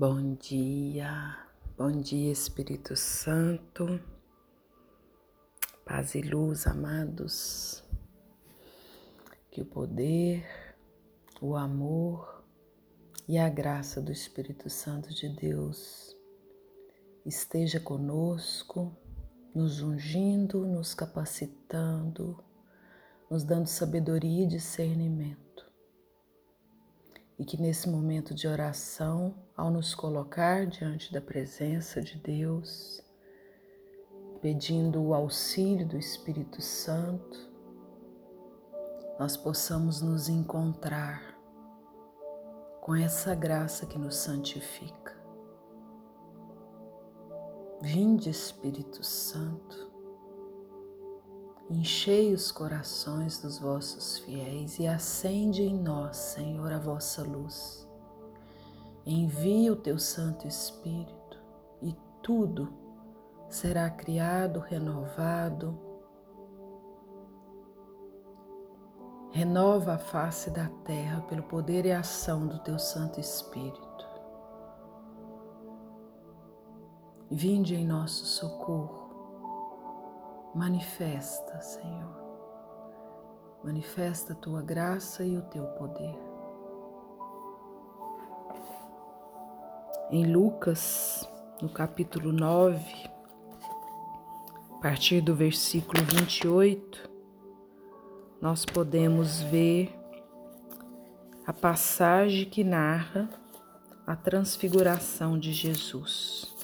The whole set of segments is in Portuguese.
Bom dia, bom dia Espírito Santo, paz e luz, amados. Que o poder, o amor e a graça do Espírito Santo de Deus esteja conosco, nos ungindo, nos capacitando, nos dando sabedoria e discernimento e que nesse momento de oração, ao nos colocar diante da presença de Deus, pedindo o auxílio do Espírito Santo, nós possamos nos encontrar com essa graça que nos santifica. Vinde, Espírito Santo, Enchei os corações dos vossos fiéis e acende em nós, Senhor, a vossa luz. Envia o teu Santo Espírito e tudo será criado, renovado. Renova a face da terra pelo poder e ação do teu Santo Espírito. Vinde em nosso socorro Manifesta, Senhor. Manifesta a tua graça e o teu poder. Em Lucas, no capítulo 9, a partir do versículo 28, nós podemos ver a passagem que narra a transfiguração de Jesus.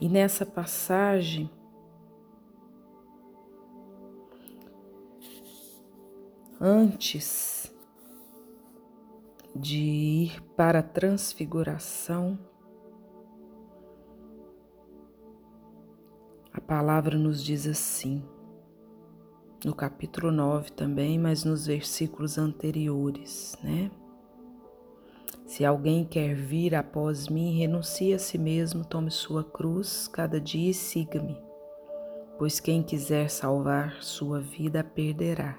E nessa passagem, antes de ir para a transfiguração, a palavra nos diz assim, no capítulo 9 também, mas nos versículos anteriores, né? Se alguém quer vir após mim, renuncie a si mesmo, tome sua cruz cada dia e siga-me. Pois quem quiser salvar sua vida a perderá,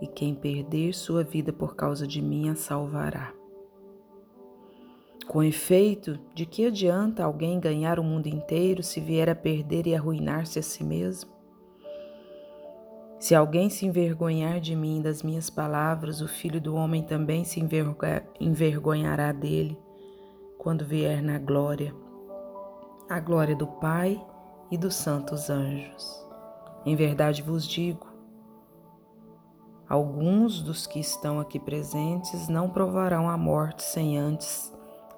e quem perder sua vida por causa de mim a salvará. Com efeito, de que adianta alguém ganhar o mundo inteiro se vier a perder e arruinar-se a si mesmo? Se alguém se envergonhar de mim e das minhas palavras, o filho do homem também se envergonhará dele quando vier na glória, a glória do Pai e dos santos anjos. Em verdade vos digo, alguns dos que estão aqui presentes não provarão a morte sem antes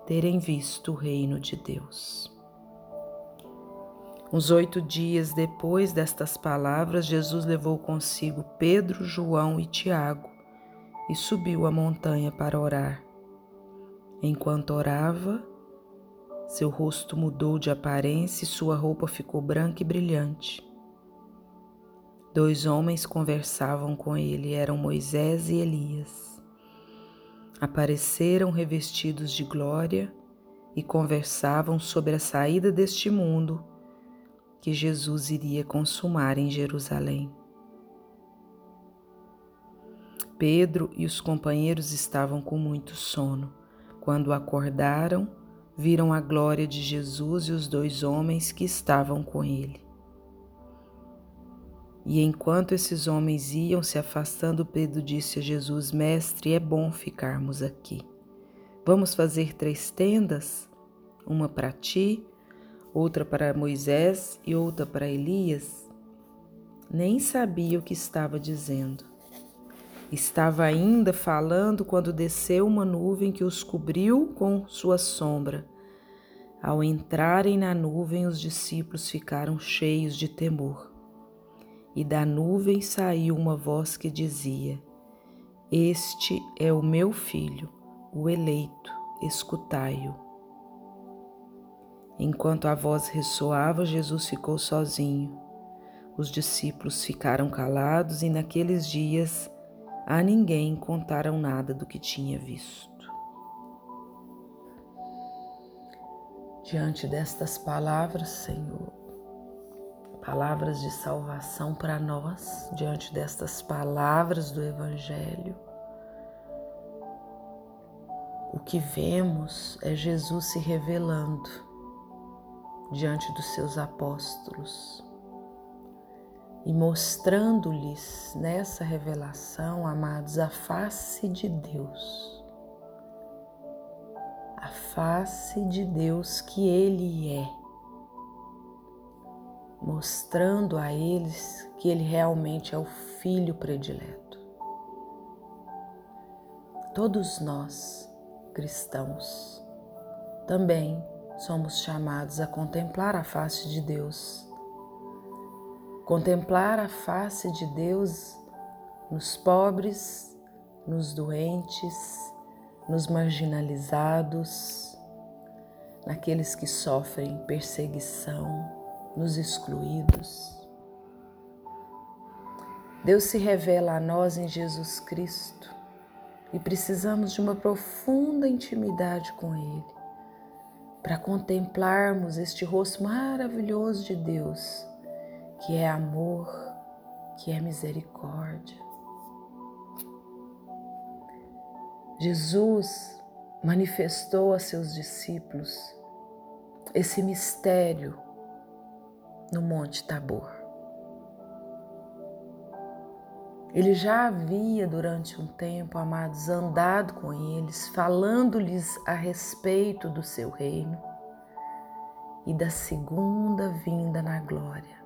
terem visto o reino de Deus. Uns oito dias depois destas palavras, Jesus levou consigo Pedro, João e Tiago e subiu a montanha para orar. Enquanto orava, seu rosto mudou de aparência e sua roupa ficou branca e brilhante. Dois homens conversavam com ele, eram Moisés e Elias. Apareceram revestidos de glória e conversavam sobre a saída deste mundo que Jesus iria consumar em Jerusalém. Pedro e os companheiros estavam com muito sono. Quando acordaram, viram a glória de Jesus e os dois homens que estavam com ele. E enquanto esses homens iam se afastando, Pedro disse a Jesus: Mestre, é bom ficarmos aqui. Vamos fazer três tendas: uma para ti, outra para Moisés e outra para Elias, nem sabia o que estava dizendo. Estava ainda falando quando desceu uma nuvem que os cobriu com sua sombra. Ao entrarem na nuvem, os discípulos ficaram cheios de temor. E da nuvem saiu uma voz que dizia: Este é o meu filho, o eleito, escutai-o. Enquanto a voz ressoava, Jesus ficou sozinho. Os discípulos ficaram calados e naqueles dias a ninguém contaram nada do que tinha visto. Diante destas palavras, Senhor, palavras de salvação para nós, diante destas palavras do Evangelho, o que vemos é Jesus se revelando diante dos seus apóstolos e mostrando-lhes nessa revelação, amados, a face de Deus. A face de Deus que Ele é, mostrando a eles que Ele realmente é o Filho predileto. Todos nós, cristãos, também somos chamados a contemplar a face de Deus Contemplar a face de Deus nos pobres, nos doentes, nos marginalizados, naqueles que sofrem perseguição, nos excluídos. Deus se revela a nós em Jesus Cristo e precisamos de uma profunda intimidade com Ele para contemplarmos este rosto maravilhoso de Deus que é amor, que é misericórdia. Jesus manifestou a seus discípulos esse mistério no Monte Tabor. Ele já havia durante um tempo, amados, andado com eles, falando-lhes a respeito do seu reino e da segunda vinda na glória.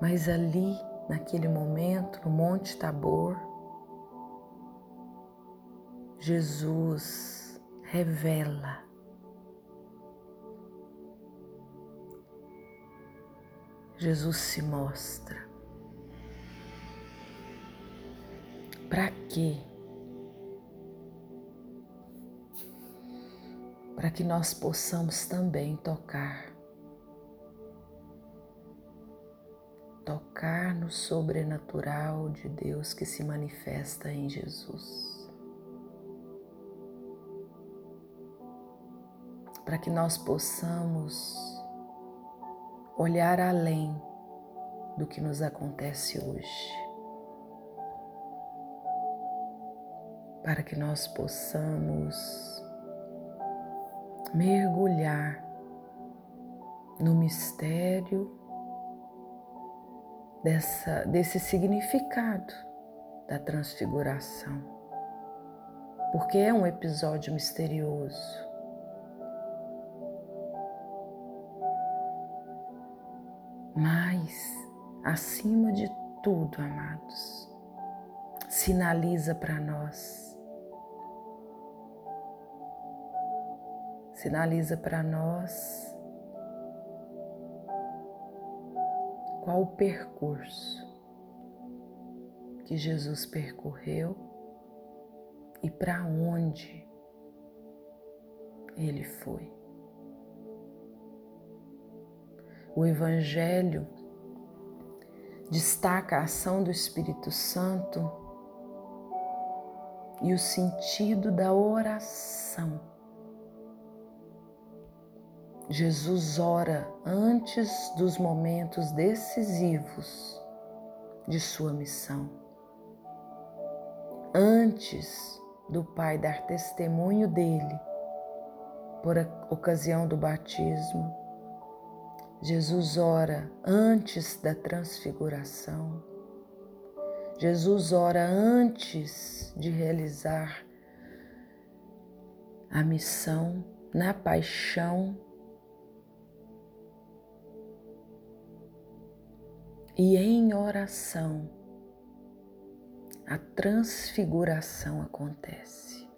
Mas ali, naquele momento, no Monte Tabor, Jesus revela Jesus se mostra. Para quê? Para que nós possamos também tocar tocar no sobrenatural de Deus que se manifesta em Jesus. Para que nós possamos olhar além do que nos acontece hoje. Para que nós possamos mergulhar no mistério dessa, desse significado da transfiguração, porque é um episódio misterioso. Mas, acima de tudo, amados, sinaliza para nós, sinaliza para nós qual o percurso que Jesus percorreu e para onde ele foi. O Evangelho destaca a ação do Espírito Santo e o sentido da oração Jesus ora antes dos momentos decisivos de sua missão. Antes do Pai dar testemunho dele, por ocasião do batismo, Jesus ora antes da transfiguração. Jesus ora antes de realizar a missão na paixão e em oração a transfiguração acontece.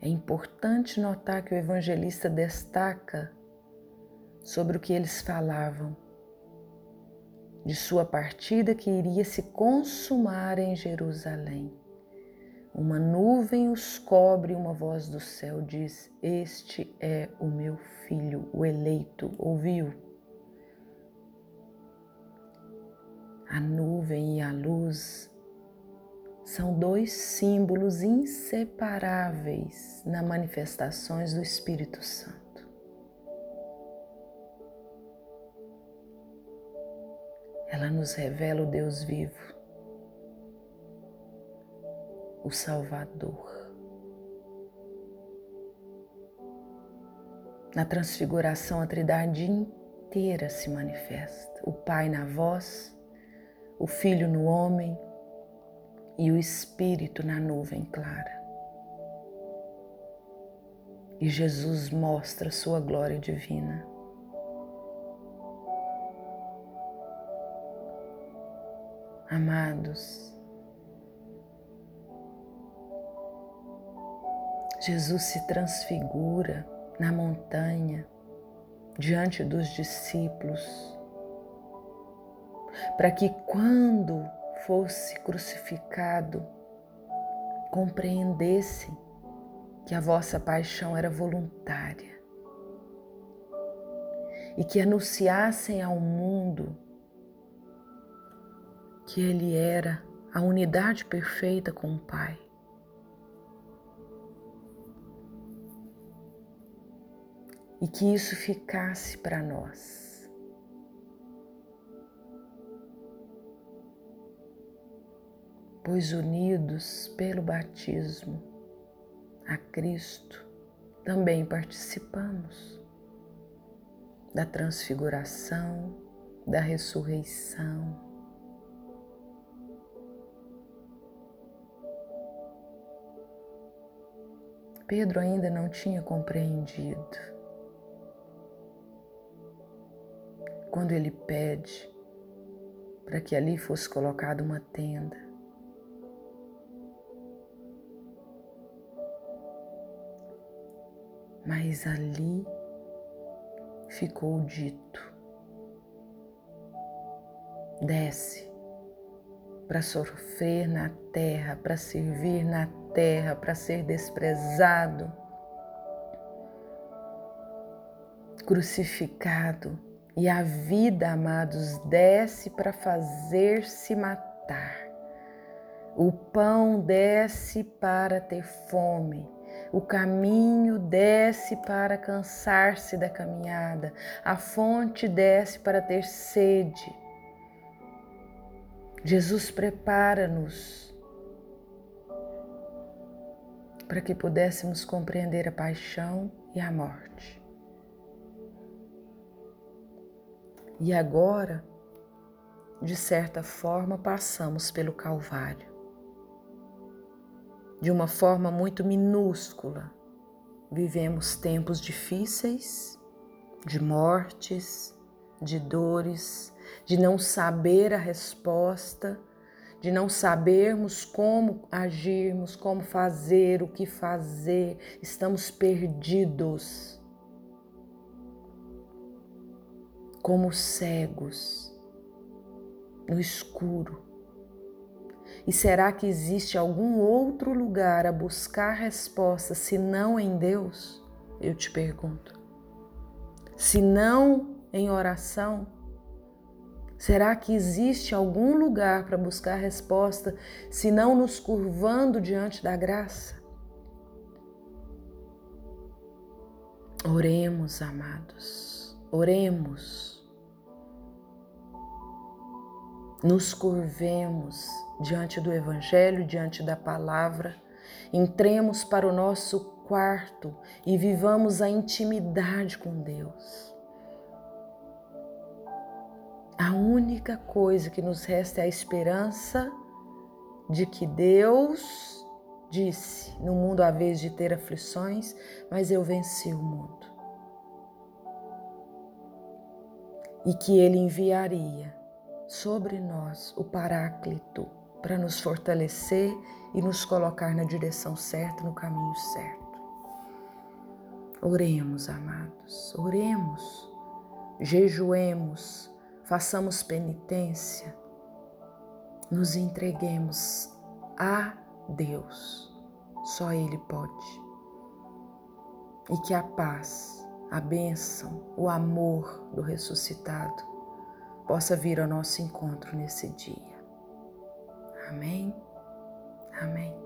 É importante notar que o evangelista destaca sobre o que eles falavam, de sua partida que iria se consumar em Jerusalém. Uma nuvem os cobre, uma voz do céu diz: Este é o meu filho, o eleito. Ouviu? A nuvem e a luz são dois símbolos inseparáveis nas manifestações do Espírito Santo. Ela nos revela o Deus vivo. o Salvador. Na transfiguração, a Trindade inteira se manifesta: o Pai na voz, o Filho no homem e o Espírito na nuvem clara. E Jesus mostra sua glória divina. Amados, Jesus se transfigura na montanha diante dos discípulos, para que quando fosse crucificado, compreendesse que a vossa paixão era voluntária e que anunciassem ao mundo que Ele era a unidade perfeita com o Pai. E que isso ficasse para nós. Pois unidos pelo batismo a Cristo, também participamos da transfiguração, da ressurreição Pedro ainda não tinha compreendido. Quando ele pede para que ali fosse colocada uma tenda, mas ali ficou dito: desce para sofrer na terra, para servir na terra, para ser desprezado, crucificado. E a vida, amados, desce para fazer-se matar. O pão desce para ter fome. O caminho desce para cansar-se da caminhada. A fonte desce para ter sede. Jesus prepara-nos para que pudéssemos compreender a paixão e a morte. E agora, de certa forma, passamos pelo Calvário. De uma forma muito minúscula, vivemos tempos difíceis, de mortes, de dores, de não saber a resposta, de não sabermos como agirmos, como fazer, o que fazer, estamos perdidos, como cegos, no escuro. E será que existe algum outro lugar a buscar resposta se não em Deus? Eu te pergunto. Se não em oração? Será que existe algum lugar para buscar resposta se não nos curvando diante da graça? Oremos, amados, oremos. Nos curvemos diante do Evangelho, diante da palavra, entremos para o nosso quarto e vivamos a intimidade com Deus. A única coisa que nos resta é a esperança de que Deus disse: No mundo há vez de ter aflições, mas eu venci o mundo. E que Ele enviaria sobre nós o Paráclito para nos fortalecer e nos colocar na direção certa, no caminho certo. Oremos, amados, oremos, jejuemos façamos penitência, nos entreguemos a Deus. Só Ele pode. E que a paz, a bênção, o amor do ressuscitado possa vir ao nosso encontro nesse dia. Amém? Amém.